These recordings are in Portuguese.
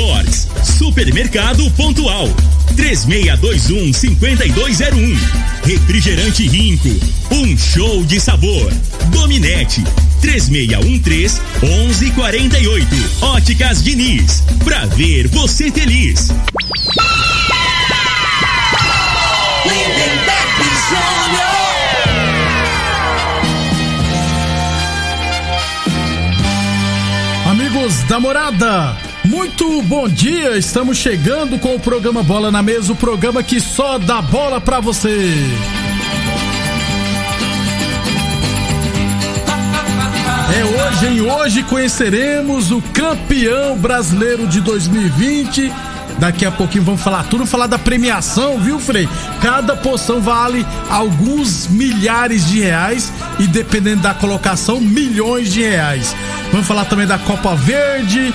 Sports, Supermercado Pontual, 3621 5201. Refrigerante Rinco, um show de sabor. Dominete, 3613 1148. Óticas Diniz, pra ver você feliz. Amigos da morada, muito bom dia. Estamos chegando com o programa Bola na Mesa o programa que só dá bola pra você. É hoje, em hoje conheceremos o campeão brasileiro de 2020. Daqui a pouquinho vamos falar tudo, falar da premiação, viu, Frei? Cada poção vale alguns milhares de reais e dependendo da colocação, milhões de reais. Vamos falar também da Copa Verde,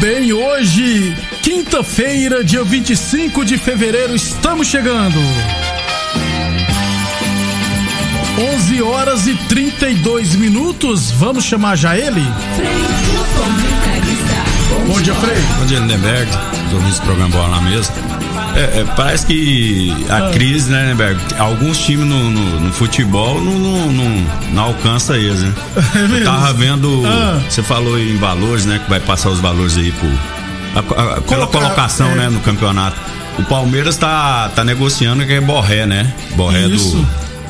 Bem, hoje, quinta-feira, dia 25 de fevereiro, estamos chegando. 11 horas e 32 minutos, vamos chamar já ele? Bom dia, Frei. Bom dia, Lindenberg, os ouvintes do programa Bola na Mesa. É, é, parece que a Ah. crise, né, Lindenberg? Alguns times no, no- no futebol não, não, não, não alcança eles, né? É? Eu tava vendo, Ah. você falou em valores, né? Que vai passar os valores aí por. a- a- pela colocação, é. né, no campeonato. O Palmeiras tá, tá negociando que é Borré, né? Borré Isso.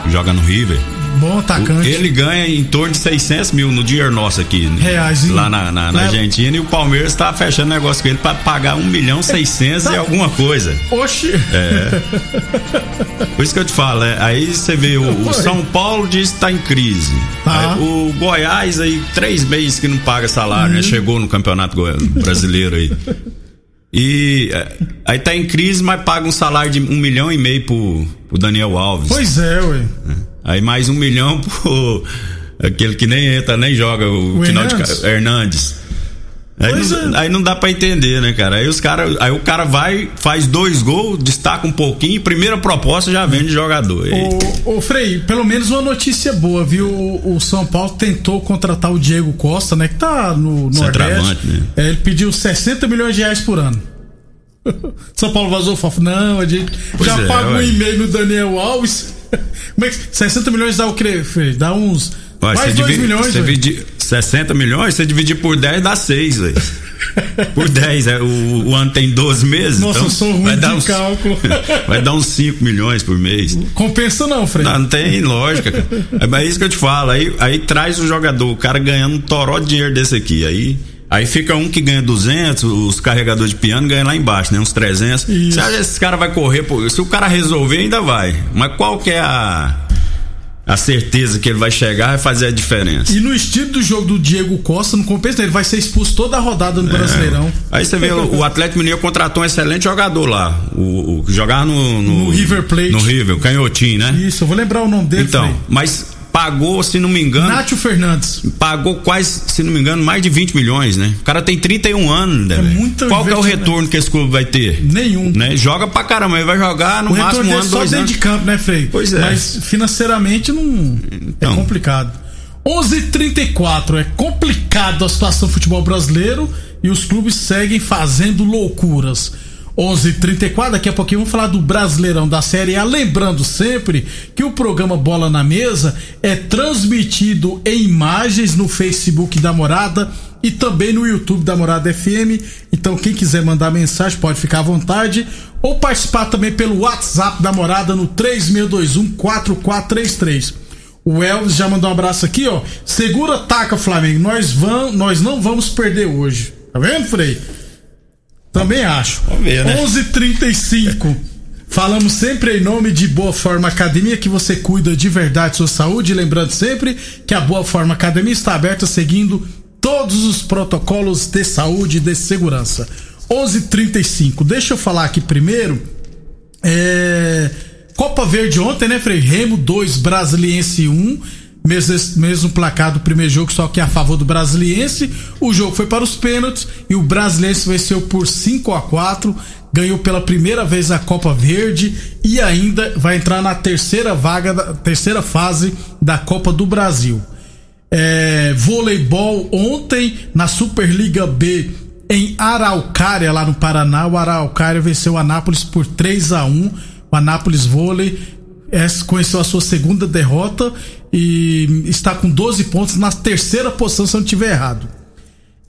do. Joga no River. Bom atacante. Ele ganha em torno de 600 mil no dinheiro nosso aqui. né? Reais, hein? Lá na, na- na Né? Argentina. E o Palmeiras tá fechando negócio com ele pra pagar 1 milhão 600 e alguma coisa. Oxi. É. Por isso que eu te falo, é, aí você vê o, o São Paulo diz que tá em crise. Tá. Aí o Goiás aí, três meses que não paga salário, Uhum. né? Chegou no campeonato brasileiro aí. E é, aí tá em crise, mas paga um salário de um milhão e meio pro, pro Daniel Alves. Pois é, ué. Aí mais um milhão pro aquele que nem entra, nem joga, o, O final de Hernandes? ca- Hernandes. Aí não, é. aí não dá pra entender, né, cara? Aí os cara, aí o cara vai, faz dois gols, destaca um pouquinho, primeira proposta já vende jogador. Ô, ô Frei, pelo menos uma notícia boa, viu? O, o São Paulo tentou contratar o Diego Costa, né? Que tá no Nordeste. Né? É, ele pediu 60 milhões de reais por ano. São Paulo vazou fofo. Não, a gente Pois já é, paga um e-mail no Daniel Alves. É que 60 milhões dá o quê, Frei? Dá uns. Vai, mais você 2 divide- milhões, você divide 60 milhões, você dividir por 10 dá 6, velho. Por 10, é, o, o ano tem 12 meses. Nossa, então eu sou ruim vai dar uns, cálculo. vai dar uns 5 milhões por mês. Compensa não, Frei. Não, não tem lógica, cara. É mas é isso que eu te falo. Aí, aí traz o jogador, o cara ganhando um toró de dinheiro desse aqui. Aí, aí fica um que ganha 200, os carregadores de piano ganham lá embaixo, né? Uns 300. Isso. Você acha que esse cara vai correr? Pô, se o cara resolver, ainda vai. Mas qual que é a, a certeza que ele vai chegar e fazer a diferença? E no estilo do jogo do Diego Costa, não compensa, ele vai ser expulso toda a rodada no Brasileirão. Aí você vê, o, o Atlético Mineiro contratou um excelente jogador lá. O, o que jogava no, no, No River Plate. No River, o Canhotinho, né? Isso, eu vou lembrar o nome dele. Então, Frei. mas pagou, se não me engano. Nátio Fernandes. pagou quase, se não me engano, mais de 20 milhões, né? O cara tem 31 anos, né? É muito Qual que é o retorno que esse clube vai ter? Nenhum. Né? Joga pra caramba, ele vai jogar no O máximo um ano, só dois dentro anos. de campo, né, Frei? Pois é. Mas financeiramente não. Então. É complicado. 11:34 é complicado a situação do futebol brasileiro e os clubes seguem fazendo loucuras. 11:34 daqui a pouquinho vamos falar do Brasileirão da Série A, lembrando sempre que o programa Bola na Mesa é transmitido em imagens no Facebook da Morada e também no YouTube da Morada FM. Então quem quiser mandar mensagem pode ficar à vontade ou participar também pelo WhatsApp da Morada no 3621 4433. O Elvis já mandou um abraço aqui, ó. Segura, taca, Flamengo. Nós, vamos, nós não vamos perder hoje. Tá vendo, Frei? Também acho. Vamos ver, né? 11:35. Falamos sempre em nome de Boa Forma Academia, que você cuida de verdade sua saúde. Lembrando sempre que a Boa Forma Academia está aberta seguindo todos os protocolos de saúde e de segurança. 11:35. Deixa eu falar aqui primeiro. É... Copa Verde ontem, né, Frei? Remo 2, Brasiliense 1. Mesmo, mesmo placar do primeiro jogo, só que a favor do Brasiliense. O jogo foi para os pênaltis e o Brasiliense venceu por 5 a 4 ganhou pela primeira vez a Copa Verde e ainda vai entrar na terceira vaga, da terceira fase da Copa do Brasil. É, voleibol ontem na Superliga B em Araucária, lá no Paraná. O Araucária venceu o Anápolis por 3 a 1 O Anápolis Vôlei é, conheceu a sua segunda derrota e está com 12 pontos na terceira posição, se eu não estiver errado.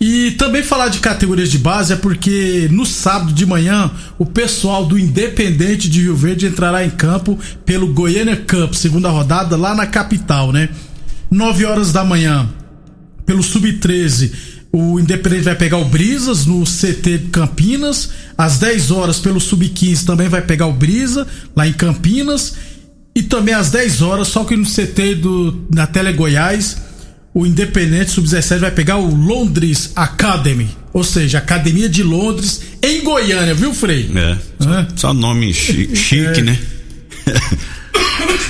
E também falar de categorias de base é porque no sábado de manhã o pessoal do Independente de Rio Verde entrará em campo pelo Goiânia Cup, segunda rodada lá na capital, né? 9 horas da manhã, pelo Sub-13, o Independente vai pegar o Brisas no CT Campinas. Às 10 horas, pelo Sub-15, também vai pegar o Brisa lá em Campinas. E também às 10 horas, só que no CT do, na Tele Goiás o Independente Sub-17 vai pegar o Londres Academy, ou seja, Academia de Londres em Goiânia, viu, Frei? É. Só, só nome chique, chique é. né?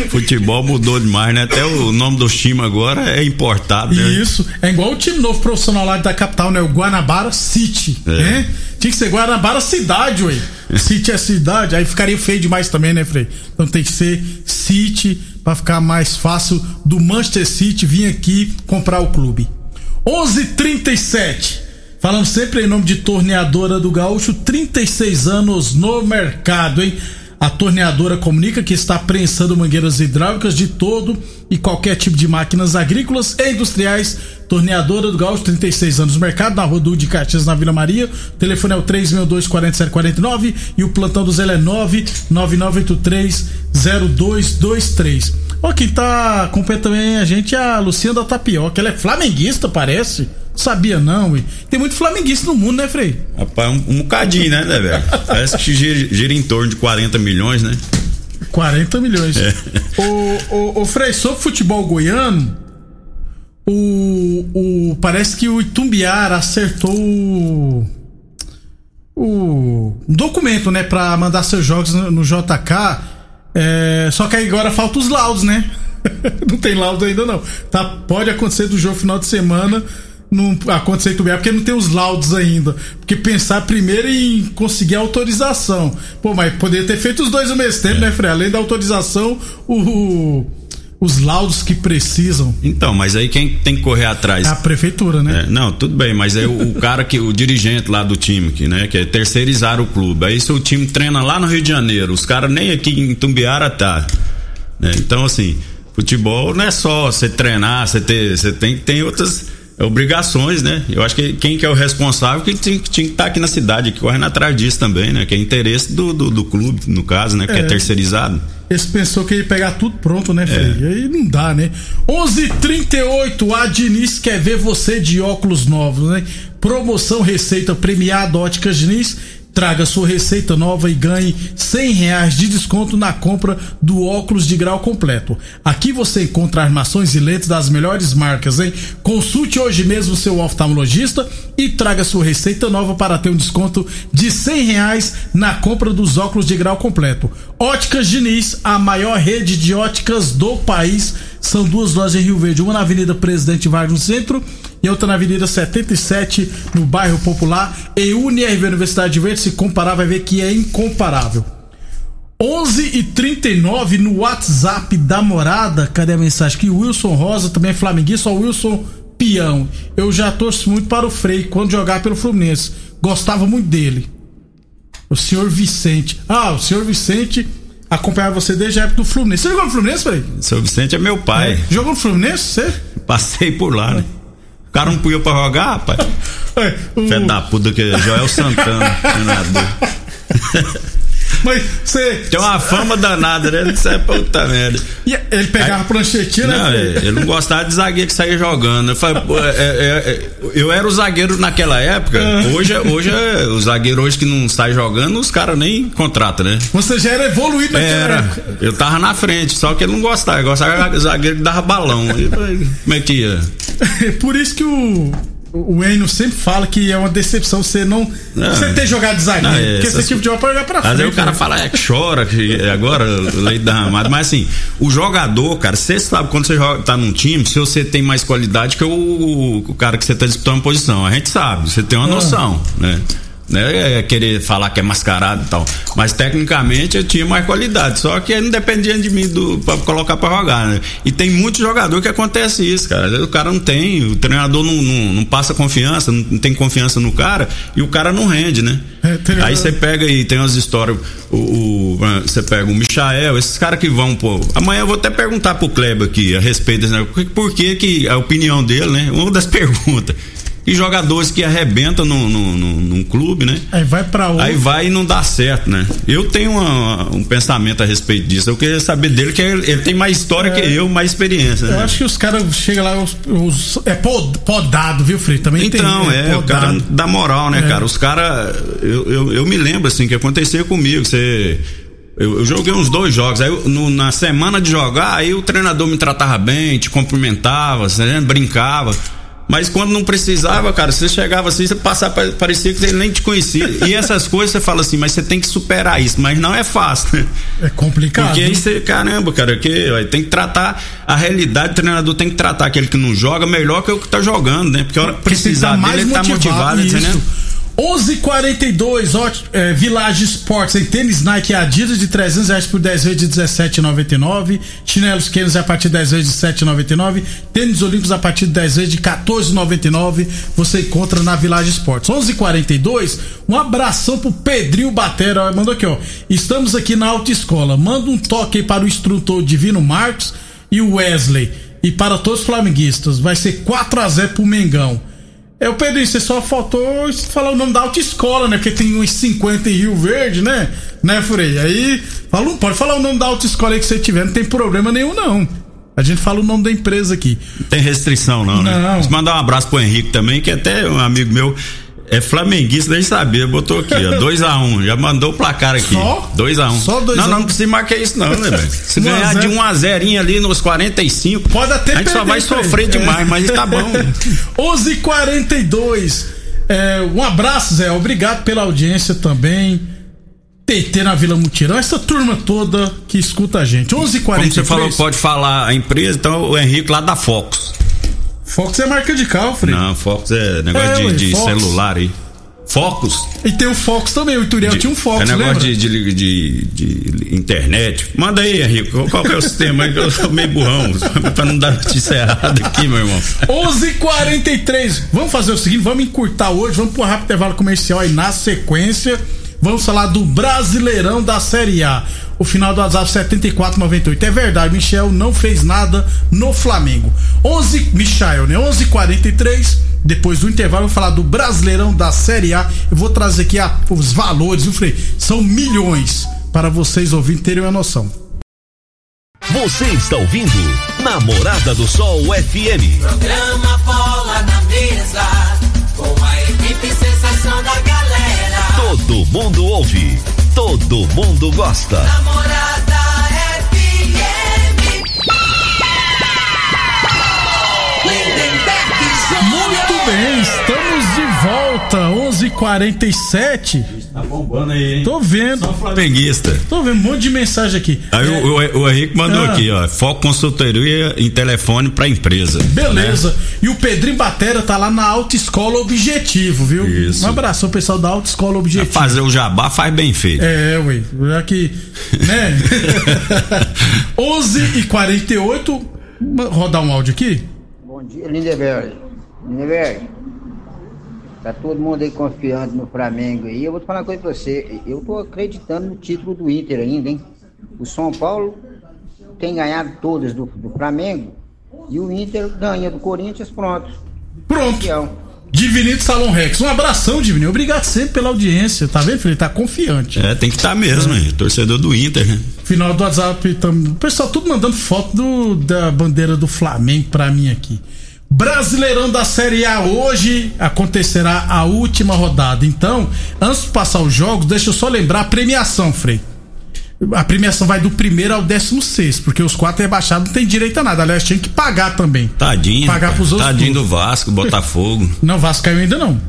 Futebol mudou demais, né? Até o nome do time agora é importado, né? Isso. É igual o time novo profissional lá da capital, né? O Guanabara City, é. né? Tinha que ser Guanabara Cidade, ué. City é cidade, aí ficaria feio demais também, né, Frei? Então tem que ser City para ficar mais fácil do Manchester City vir aqui comprar o clube. 11:37. Falando sempre em nome de Torneadora do Gaúcho, 36 anos no mercado, hein? A torneadora comunica que está prensando mangueiras hidráulicas de todo e qualquer tipo de máquinas agrícolas e industriais. Torneadora do Gaúcho, 36 anos no mercado, na Rua de Caxias, na Vila Maria. O telefone é o 362-4749 e o plantão do Zé é 99983-0223. Ó, quem tá acompanhando também a gente é a Luciana da Tapioca. Ela é flamenguista, parece. Sabia não, e tem muito flamenguista no mundo, né, Frei? Rapaz, um, um bocadinho, né, né, velho? Parece que gira, gira, em torno de 40 milhões, né? 40 milhões. É. O, o, o Frei, sobre futebol goiano, o, o, parece que o Itumbiara acertou o, o documento, né, pra mandar seus jogos no, no JK. É, só que agora falta os laudos, né? não tem laudo ainda não. Tá, pode acontecer do jogo final de semana não acontecer tudo bem, porque não tem os laudos ainda. Porque pensar primeiro em conseguir a autorização. Pô, mas poderia ter feito os dois ao mesmo tempo, é. né, Frei? Além da autorização, o, os laudos que precisam. Então, mas aí quem tem que correr atrás? É a prefeitura, né? É, não, tudo bem, mas é o, o, cara que, o dirigente lá do time, que, né, que é terceirizar o clube. Aí se o time treina lá no Rio de Janeiro, os caras nem aqui em Tumbiara tá. Né? Então, assim, futebol não é só você treinar, você ter, você tem, tem outras obrigações, né? Eu acho que quem que é o responsável que tinha, tinha que estar tá aqui na cidade, que correndo atrás disso também, né? Que é interesse do, do, do clube, no caso, né? Que é, é terceirizado. Esse pensou que ia pegar tudo pronto, né, Frei? É. Aí não dá, né? 11:38 a Diniz quer ver você de óculos novos, né? Promoção Receita Premiada Óticas Diniz Traga sua receita nova e ganhe cem reais de desconto na compra do óculos de grau completo. Aqui você encontra armações e lentes das melhores marcas, hein? Consulte hoje mesmo seu oftalmologista e traga sua receita nova para ter um desconto de cem reais na compra dos óculos de grau completo. Óticas Diniz, a maior rede de óticas do país. São duas lojas em Rio Verde, uma na Avenida Presidente Vargas no centro e outra na Avenida 77, no bairro Popular. E UniRV Universidade Verde, se comparar, vai ver que é incomparável. 11 e 39 no WhatsApp da morada. Cadê a mensagem? Que Wilson Rosa também é flamenguista, o Wilson Pião. Eu já torço muito para o Frei quando jogar pelo Fluminense. Gostava muito dele. O senhor Vicente. Ah, o senhor Vicente acompanhava você desde a época do Fluminense. Você jogou no Fluminense, Frei? O senhor Vicente é meu pai. É. Jogou no Fluminense, você? Passei por lá, né? O cara não punha pra jogar, rapaz. É. Fé da puta que é Joel Santana, treinador. Mas você. Tem uma fama danada, né? Isso é puta merda. E ele pegava a pranchetinha, né? Não, é, ele não gostava de zagueiro que saía jogando. Eu, falei, pô, é, é, é, eu era o zagueiro naquela época. Hoje, hoje o zagueiro hoje que não sai jogando, os caras nem contratam, né? Você já era evoluído naquela Era. época. Eu tava na frente, só que ele não gostava. Ele gostava de zagueiro que dava balão. E, como é que ia? Por isso que o. O Eno sempre fala que é uma decepção você não. Não. você ter jogado zagueiro. Não, é, porque esse tipo de jogo pode jogar pra Às frente. vezes o cara né? fala é, que chora, que agora leite derramado. Mas assim, o jogador, cara, você sabe quando você joga, tá num time, se você tem mais qualidade que o, o cara que você tá disputando posição. A gente sabe, você tem uma Ah. noção, né? Né, é querer falar que é mascarado e tal. Mas tecnicamente eu tinha mais qualidade. Só que não dependia de mim do, pra colocar pra jogar, né? E tem muito jogador que acontece isso, cara. O cara não tem, o treinador não, não, não passa confiança, não tem confiança no cara e o cara não rende, né? É, tem- Aí você pega e tem umas histórias, o, o- você pega o Michael, esses caras que vão, pô. Amanhã eu vou até perguntar pro Kleber aqui a respeito desse negócio, por, por que que a opinião dele, né? Uma das perguntas. E jogadores que arrebentam num, num, num- num clube, né? Aí vai pra outro. Aí vai e não dá certo, né? Eu tenho uma- um pensamento a respeito disso. Eu queria saber dele, que ele, ele tem mais história que eu, mais experiência. Eu Né? acho que os caras chegam lá, os, os- é pod- podado, viu, Frei? Também Então, tem. é, o cara dá moral, né, É. cara? Os caras. Eu, eu, eu me lembro, assim, que acontecia comigo. Você. Eu, eu joguei uns dois jogos. Aí, eu- no- na semana de jogar, aí o treinador me tratava bem, te cumprimentava, você né, brincava. Mas quando não precisava, cara, você chegava assim, você passava, pa- parecia que ele nem te conhecia. E essas coisas você fala assim, mas você tem que superar isso. Mas não é fácil, né? É complicado. Porque aí você, caramba, cara, que ó, tem que tratar a realidade, o treinador tem que tratar aquele que não joga melhor que o que tá jogando, né? Porque a hora precisar estar dele, ele tá motivado, isso. entendeu? 11:42 ó, é, Village Sports em tênis Nike Adidas de 300 reais por 10 vezes de 17,99 chinelos Kennedy a partir de 10 vezes de 7,99 tênis Olímpicos a partir de 10 vezes de 14,99 você encontra na Village Sports. 11:42 um abração pro Pedrinho Batera. Mandou aqui ó. Estamos aqui na autoescola. Manda um toque aí para o instrutor Divino Marcos e o Wesley. E para todos os flamenguistas vai ser 4 a 0 pro Mengão é, o Pedrinho, você só faltou falar o nome da autoescola, né? Porque tem uns 50 em Rio Verde, né? Né, Frei? Aí, fala, pode falar o nome da autoescola aí que você tiver, não tem problema nenhum, não. A gente fala o nome da empresa aqui. Não tem restrição, não, né? Não. Mandar um abraço pro Henrique também, que até um amigo meu é flamenguista, nem sabia, botou aqui, ó, 2x1, um, já mandou o placar aqui. Só? 2x1. Um. Só dois Não, a um. não, precisa marcar isso não, né, velho? Se Um ganhar de 1 a 0 ali nos 45, Pode até a gente só vai sofrer É. demais, mas tá bom. 11:42. É, um abraço, Zé. Obrigado pela audiência também. TT na Vila Mutirão, essa turma toda que escuta a gente. 11:43. Como você falou, pode falar a empresa, então o Henrique lá da Fox. Fox é marca de carro, Frei. Não, Fox é negócio É, de, ué, de celular aí. Focus. E tem o Fox também, o Ituriel tinha um Fox, É negócio de, de, de, de internet. Manda aí, Henrique. Qual, que é o sistema aí? Que eu sou meio burrão. pra não dar notícia errada aqui, meu irmão. 11:43. Vamos fazer o seguinte, vamos encurtar hoje, vamos pro rápido intervalo comercial aí na sequência. Vamos falar do Brasileirão da Série A. O final do WhatsApp 7498. É verdade, Michel não fez nada no Flamengo. 11 Michel, né? 11:43. Depois do intervalo, eu vou falar do Brasileirão da Série A. Eu vou trazer aqui a- os valores, viu, Frei? São milhões para vocês ouvirem terem uma noção. Você está ouvindo Namorada do Sol FM. Programa Bola na Mesa, com a equipe sensação da galera. Todo mundo ouve, todo mundo gosta. Namorada FM. Lindenberg Muito bem, estamos volta. 11:47. Tá bombando aí, hein? Tô vendo. Só flamenguista. Tô vendo um monte de mensagem aqui. Aí É, o, o, o Henrique mandou Ah. aqui, ó. Foco consultoria em telefone pra empresa. Beleza. Né? E o Pedrinho Batera tá lá na Autoescola Objetivo, viu? Isso. Um abraço ao pessoal da Autoescola Objetivo. Fazer o jabá faz bem feito. É, ué. Já que. Né? 11 e 48 Rodar um áudio aqui? Bom dia, Lindeberg. Lindeberg, tá todo mundo aí confiante no Flamengo aí. Eu vou te falar uma coisa pra você. Eu tô acreditando no título do Inter ainda, hein? O São Paulo tem ganhado todas do, do Flamengo e o Inter ganha do Corinthians, pronto. Pronto. Campeão. Divininho de Salão Rex. Um abração, Divininho. Obrigado sempre pela audiência. Tá vendo, filho? Ele tá confiante. É, tem que estar tá mesmo, hein? Torcedor do Inter, né? Final do WhatsApp. Tam... O pessoal tudo mandando foto do, da bandeira do Flamengo pra mim aqui. Brasileirão da Série A hoje acontecerá a última rodada. Então, antes de passar os jogos, deixa eu só lembrar a premiação, Frei. A premiação vai do primeiro ao décimo sexto, porque os quatro rebaixados não tem direito a nada. Aliás, tinha que pagar também. Tadinho. Pagar pros outros. Tadinho do Vasco, Botafogo. Não, Vasco caiu ainda não.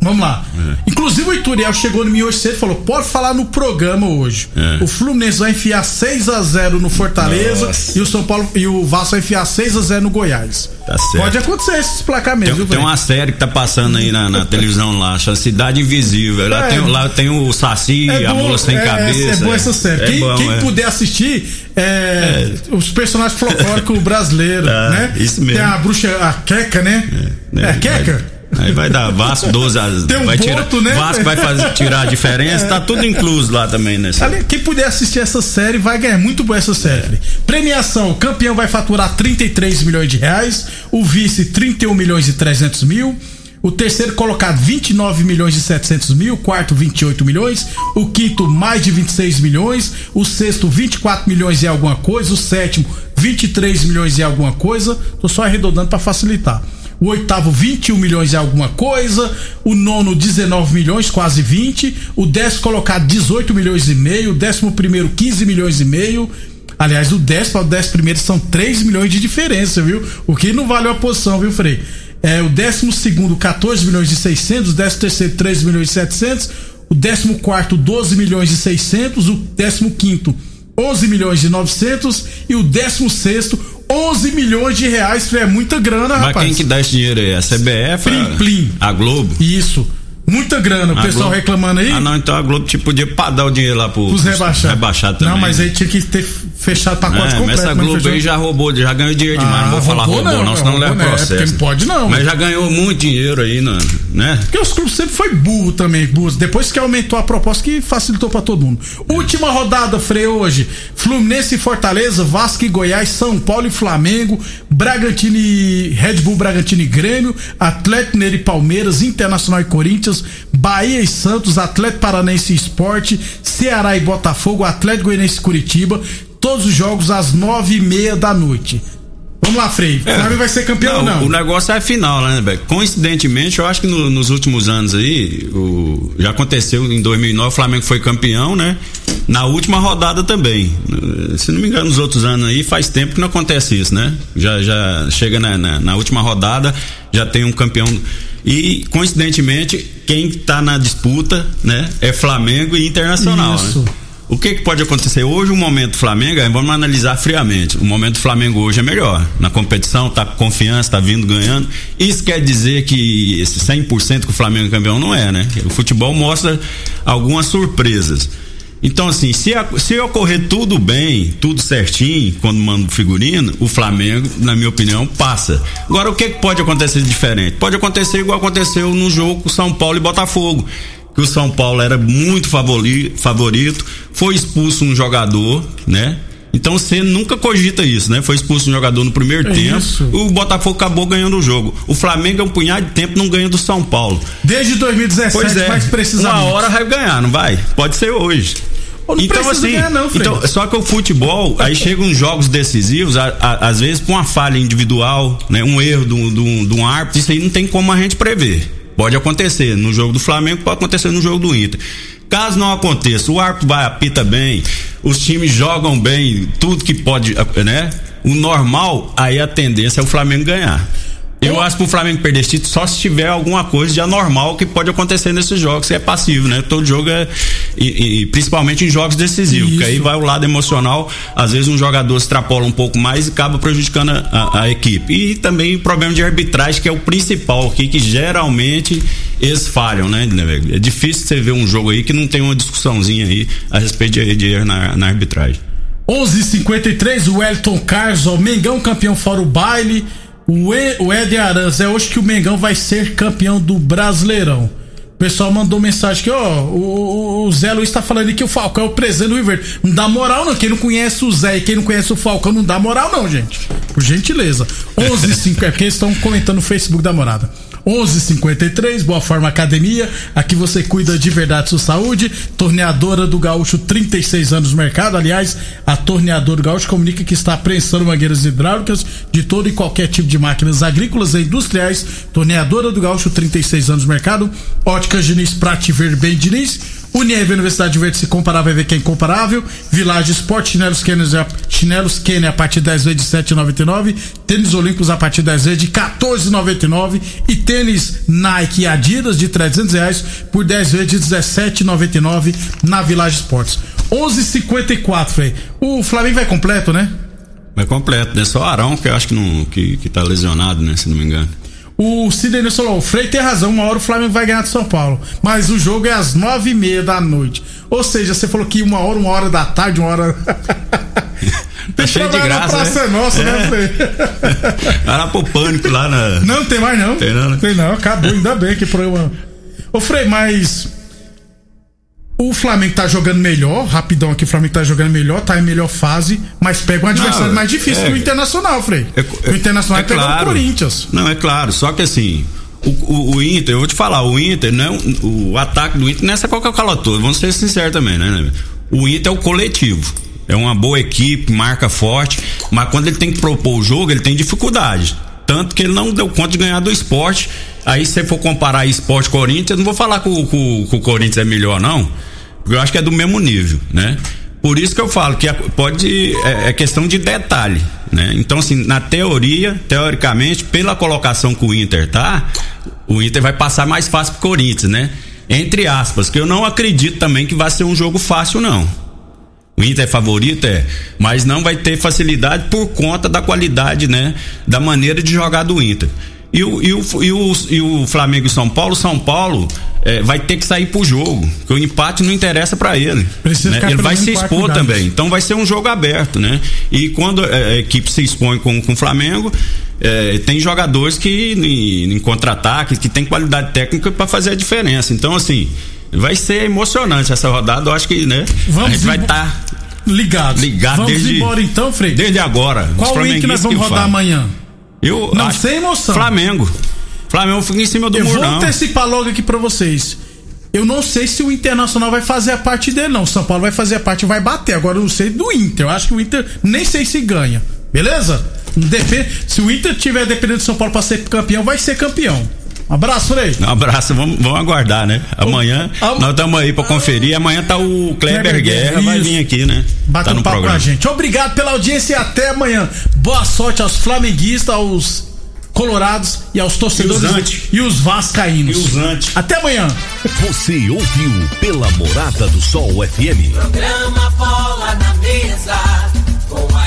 Vamos lá. É. Inclusive o Ituriel chegou no meu hoje cedo e falou: pode falar no programa hoje. É. O Fluminense vai enfiar 6 a 0 no Fortaleza Nossa. e o São Paulo e o Vasco vai enfiar 6 a 0 no Goiás. Tá certo. Pode acontecer esse placar mesmo. Tem, tem uma série que tá passando aí na, na televisão lá, chama Cidade Invisível. Lá, é. tem, lá tem o Saci, é a Mula Sem é, Cabeça. É, boa essa série. É quem, bom, quem puder assistir, é, os personagens folclóricos brasileiros, ah, né? Isso mesmo. Tem a bruxa, a Queca, né? É, é a Queca? Aí vai dar Vasco 12 a Tem um vai tirar, né? Vasco vai fazer, tirar a diferença, é. tá tudo incluso lá também, né? Quem puder assistir essa série vai ganhar muito boa essa série. É. Premiação: o campeão vai faturar 33 milhões de reais, o vice 31 milhões e 300 mil. O terceiro colocado, 29 milhões e 700 mil. O quarto, 28 milhões. O quinto, mais de 26 milhões. O sexto, 24 milhões e alguma coisa. O sétimo, 23 milhões e alguma coisa. Tô só arredondando para facilitar o oitavo 21 milhões e alguma coisa, o nono 19 milhões, quase 20, o décimo colocado 18 milhões e meio, o décimo primeiro 15 milhões e meio. Aliás, do décimo ao décimo primeiro são 3 milhões de diferença, viu? O que não vale a posição, viu, Frei? É, o décimo segundo 14 milhões e 600, o décimo terceiro 3 milhões e 700, o décimo quarto 12 milhões e 600, o décimo quinto 11 milhões e 900 e o décimo sexto 11 milhões de reais, é muita grana, Mas rapaz. Mas quem que dá esse dinheiro aí? A CBF? Plim, plim. A Globo? Isso. Muita grana, o a pessoal Globo... reclamando aí. Ah, não, então a Globo tipo, podia dar o dinheiro lá pro, pros rebaixados. Rebaixado também. Não, mas aí tinha que ter fechado pacote é, completo. Mas essa Globo aí já roubou, já ganhou dinheiro demais. Ah, não vou falar roubou, não, não senão não leva é, processo. É, não pode não. Mas já ganhou muito dinheiro aí, né? Porque os clubes sempre foi burro também, burro. Depois que aumentou a proposta que facilitou para todo mundo. Última rodada, Frei, hoje. Fluminense e Fortaleza, Vasco e Goiás, São Paulo e Flamengo, Bragantino e Red Bull Bragantino e Grêmio, Atlético Mineiro e Palmeiras, Internacional e Corinthians, Bahia e Santos, Atlético Paranense e Esporte, Ceará e Botafogo, Atlético Goianiense e Curitiba, todos os jogos às nove e meia da noite. Vamos lá, Frei. O é. Flamengo vai ser campeão não, ou não? O negócio é a final, né, Beck? Coincidentemente, eu acho que no, nos últimos anos aí, o, já aconteceu em 2009, o Flamengo foi campeão, né? Na última rodada também. Se não me engano, nos outros anos aí, faz tempo que não acontece isso, né? Já, já chega na, na, na última rodada, já tem um campeão. E, coincidentemente, quem está na disputa, né, é Flamengo e Internacional. Isso. Né? O que, que, pode acontecer? Hoje, o momento do Flamengo, vamos analisar friamente. O momento do Flamengo hoje é melhor. Na competição, tá com confiança, tá vindo ganhando. Isso quer dizer que esse 100% que o Flamengo é campeão não é, né? O futebol mostra algumas surpresas. Então, assim, se, se ocorrer tudo bem, tudo certinho, quando manda o figurino, o Flamengo, na minha opinião, passa. Agora, o que, que pode acontecer de diferente? Pode acontecer igual aconteceu no jogo São Paulo e Botafogo. Que o São Paulo era muito favorito, foi expulso um jogador, né? Então você nunca cogita isso, né? Foi expulso um jogador no primeiro é tempo. Isso. O Botafogo acabou ganhando o jogo. O Flamengo é um punhado de tempo não ganha do São Paulo. Desde 2017, pois é, mais precisamente. Uma hora vai ganhar, não vai? Pode ser hoje. Não então assim, ganhar, não, então, só que o futebol, aí chegam jogos decisivos, a, a, às vezes com uma falha individual, né, um erro de um árbitro, isso aí não tem como a gente prever. Pode acontecer no jogo do Flamengo, pode acontecer no jogo do Inter. Caso não aconteça, o árbitro vai apita bem, os times jogam bem, tudo que pode, né? O normal, aí a tendência é o Flamengo ganhar. Eu acho que o Flamengo perder esse título só se tiver alguma coisa de anormal que pode acontecer nesses jogos, que é passivo, né? Todo jogo é. E, e principalmente em jogos decisivos, Isso. que aí vai o lado emocional. Às vezes um jogador extrapola um pouco mais e acaba prejudicando a, a, equipe. E também problema de arbitragem, que é o principal aqui, que geralmente eles falham, né? É difícil você ver um jogo aí que não tem uma discussãozinha aí a respeito de, de erro na, na arbitragem. 11:53 o Elton Carlos, o Mengão campeão fora o baile. O, e, o Ed Aranz é hoje que o Mengão vai ser campeão do Brasileirão. O pessoal mandou mensagem que, ó, o, o Zé Luiz tá falando que o Falcão é o presente do River. Não dá moral, não. Quem não conhece o Zé e quem não conhece o Falcão não dá moral, não, gente. Por gentileza. 11 5 é porque eles estão comentando no Facebook da morada. 11:53 Boa Forma Academia. Aqui você cuida de verdade sua saúde. Torneadora do Gaúcho, 36 anos no mercado. Aliás, a Torneadora do Gaúcho comunica que está prensando mangueiras hidráulicas de todo e qualquer tipo de máquinas agrícolas e industriais. Torneadora do Gaúcho, 36 anos no mercado. Ótica Diniz Prate Verde Bem Diniz. Unieve Universidade Verde se comparar vai ver quem é incomparável. Village Sport, chinelos Kenner, chinelos a partir de 10 vezes de 7,99. Tênis Olímpicos a partir de 10 vezes de 14,99. E tênis Nike e Adidas de 300 reais por 10 vezes de 17,99 na Village Sports. 11:54 Frei. O Flamengo vai completo, né? Vai completo, né? Só o Arão que eu acho que, não, que, que tá lesionado, né? Se não me engano. O Sidney falou: o Frei tem razão, uma hora o Flamengo vai ganhar de São Paulo. Mas o jogo é às nove e meia da noite. Ou seja, você falou que uma hora, uma hora da tarde, uma hora. Tá cheio de graça, praça né? é nossa, né, É. Frei? Vai lá pro pânico lá na. Não tem mais não. Tem não, né? Tem não, acabou, ainda bem que programa. Ô Frei, mas o Flamengo tá jogando melhor, rapidão aqui, o Flamengo tá jogando melhor, tá em melhor fase, mas pega um adversário Não, mais difícil é- que o Internacional, Frei. É- o Internacional é pegar o claro. Corinthians. Não, é claro. Só que assim, o, o- o Inter, eu vou te falar, o Inter, não é o ataque do Inter não é essa Coca-Cola toda, vamos ser sinceros também, né? O Inter é o coletivo. É uma boa equipe, marca forte, mas quando ele tem que propor o jogo, ele tem dificuldade. Tanto que ele não deu conta de ganhar do esporte. Aí, se você for comparar esporte Corinthians, eu não vou falar que o, que que o Corinthians é melhor, não. Porque eu acho que é do mesmo nível, né? Por isso que eu falo que pode. É, é questão de detalhe, né? Então, assim, na teoria, teoricamente, pela colocação que o Inter tá, o Inter vai passar mais fácil pro Corinthians, né? Entre aspas, que eu não acredito também que vai ser um jogo fácil, não. O Inter é favorito, é, mas não vai ter facilidade por conta da qualidade, né? Da maneira de jogar do Inter. E o, e o, e o, e o Flamengo e São Paulo, São Paulo é, vai ter que sair pro jogo, porque o empate não interessa para ele. Precisa né? Ele vai se expor também. Então vai ser um jogo aberto, né? E quando é, a equipe se expõe com, com o Flamengo, é, tem jogadores que em, em contra-ataque, que tem qualidade técnica para fazer a diferença. Então, assim, vai ser emocionante essa rodada. Eu acho que, né? Vamos a gente vai estar Ligado. ligado Vamos desde, embora então, Frei. desde agora. Qual link nós flamenguistas vamos que rodar amanhã? Eu Não, acho- sem emoção. Flamengo. Flamengo fica em cima do Eu vou antecipar logo aqui pra vocês. Eu não sei se o Internacional vai fazer a parte dele, não. O São Paulo vai fazer a parte e vai bater. Agora eu não sei do Inter. Eu acho que o Inter nem sei se ganha. Beleza? Depende, se o Inter tiver dependendo do São Paulo pra ser campeão, vai ser campeão. Um abraço, Frei. Um abraço, vamos, vamos aguardar, né? Amanhã Am- nós estamos aí pra conferir. Amanhã tá o Kleber, Kleber Guerra, Guerra, vai vir aqui, né? Bate tá um no papo com a programa. gente. Obrigado pela audiência e até amanhã. Boa sorte aos flamenguistas, aos colorados e aos torcedores E os anti. e os vascaínos. E os anti. Até amanhã. Você ouviu pela Morada do Sol FM. Programa Bola na Mesa.